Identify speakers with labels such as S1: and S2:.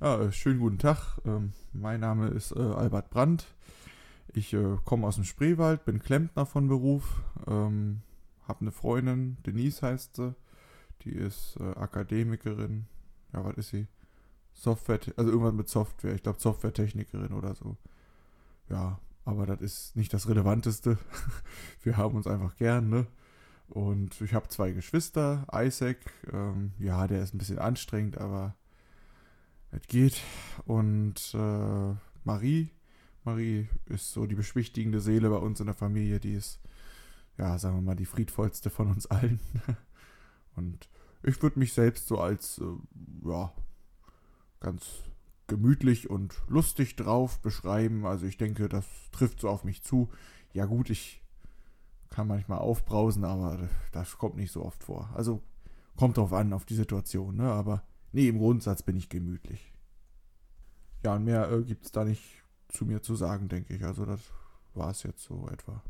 S1: Ja, äh, schönen guten Tag. Ähm, mein Name ist äh, Albert Brandt. Ich äh, komme aus dem Spreewald, bin Klempner von Beruf, ähm, habe eine Freundin, Denise heißt sie. Die ist Akademikerin. Ja, was ist sie? Software, also irgendwas mit Software. Ich glaube Softwaretechnikerin oder so. Ja, aber das ist nicht das Relevanteste. Wir haben uns einfach gern, ne? Und ich habe zwei Geschwister, Isaac, ähm, ja, der ist ein bisschen anstrengend, aber geht. Und äh, Marie, Marie ist so die beschwichtigende Seele bei uns in der Familie, die ist, ja, sagen wir mal, die friedvollste von uns allen. Und ich würde mich selbst so als, äh, ja, ganz gemütlich und lustig drauf beschreiben. Also ich denke, das trifft so auf mich zu. Ja gut, ich kann manchmal aufbrausen, aber das kommt nicht so oft vor. Also kommt drauf an, auf die Situation, ne? Aber Nee, im Grundsatz bin ich gemütlich. Ja, und mehr äh, gibt es da nicht zu mir zu sagen, denke ich. Also das war es jetzt so etwa.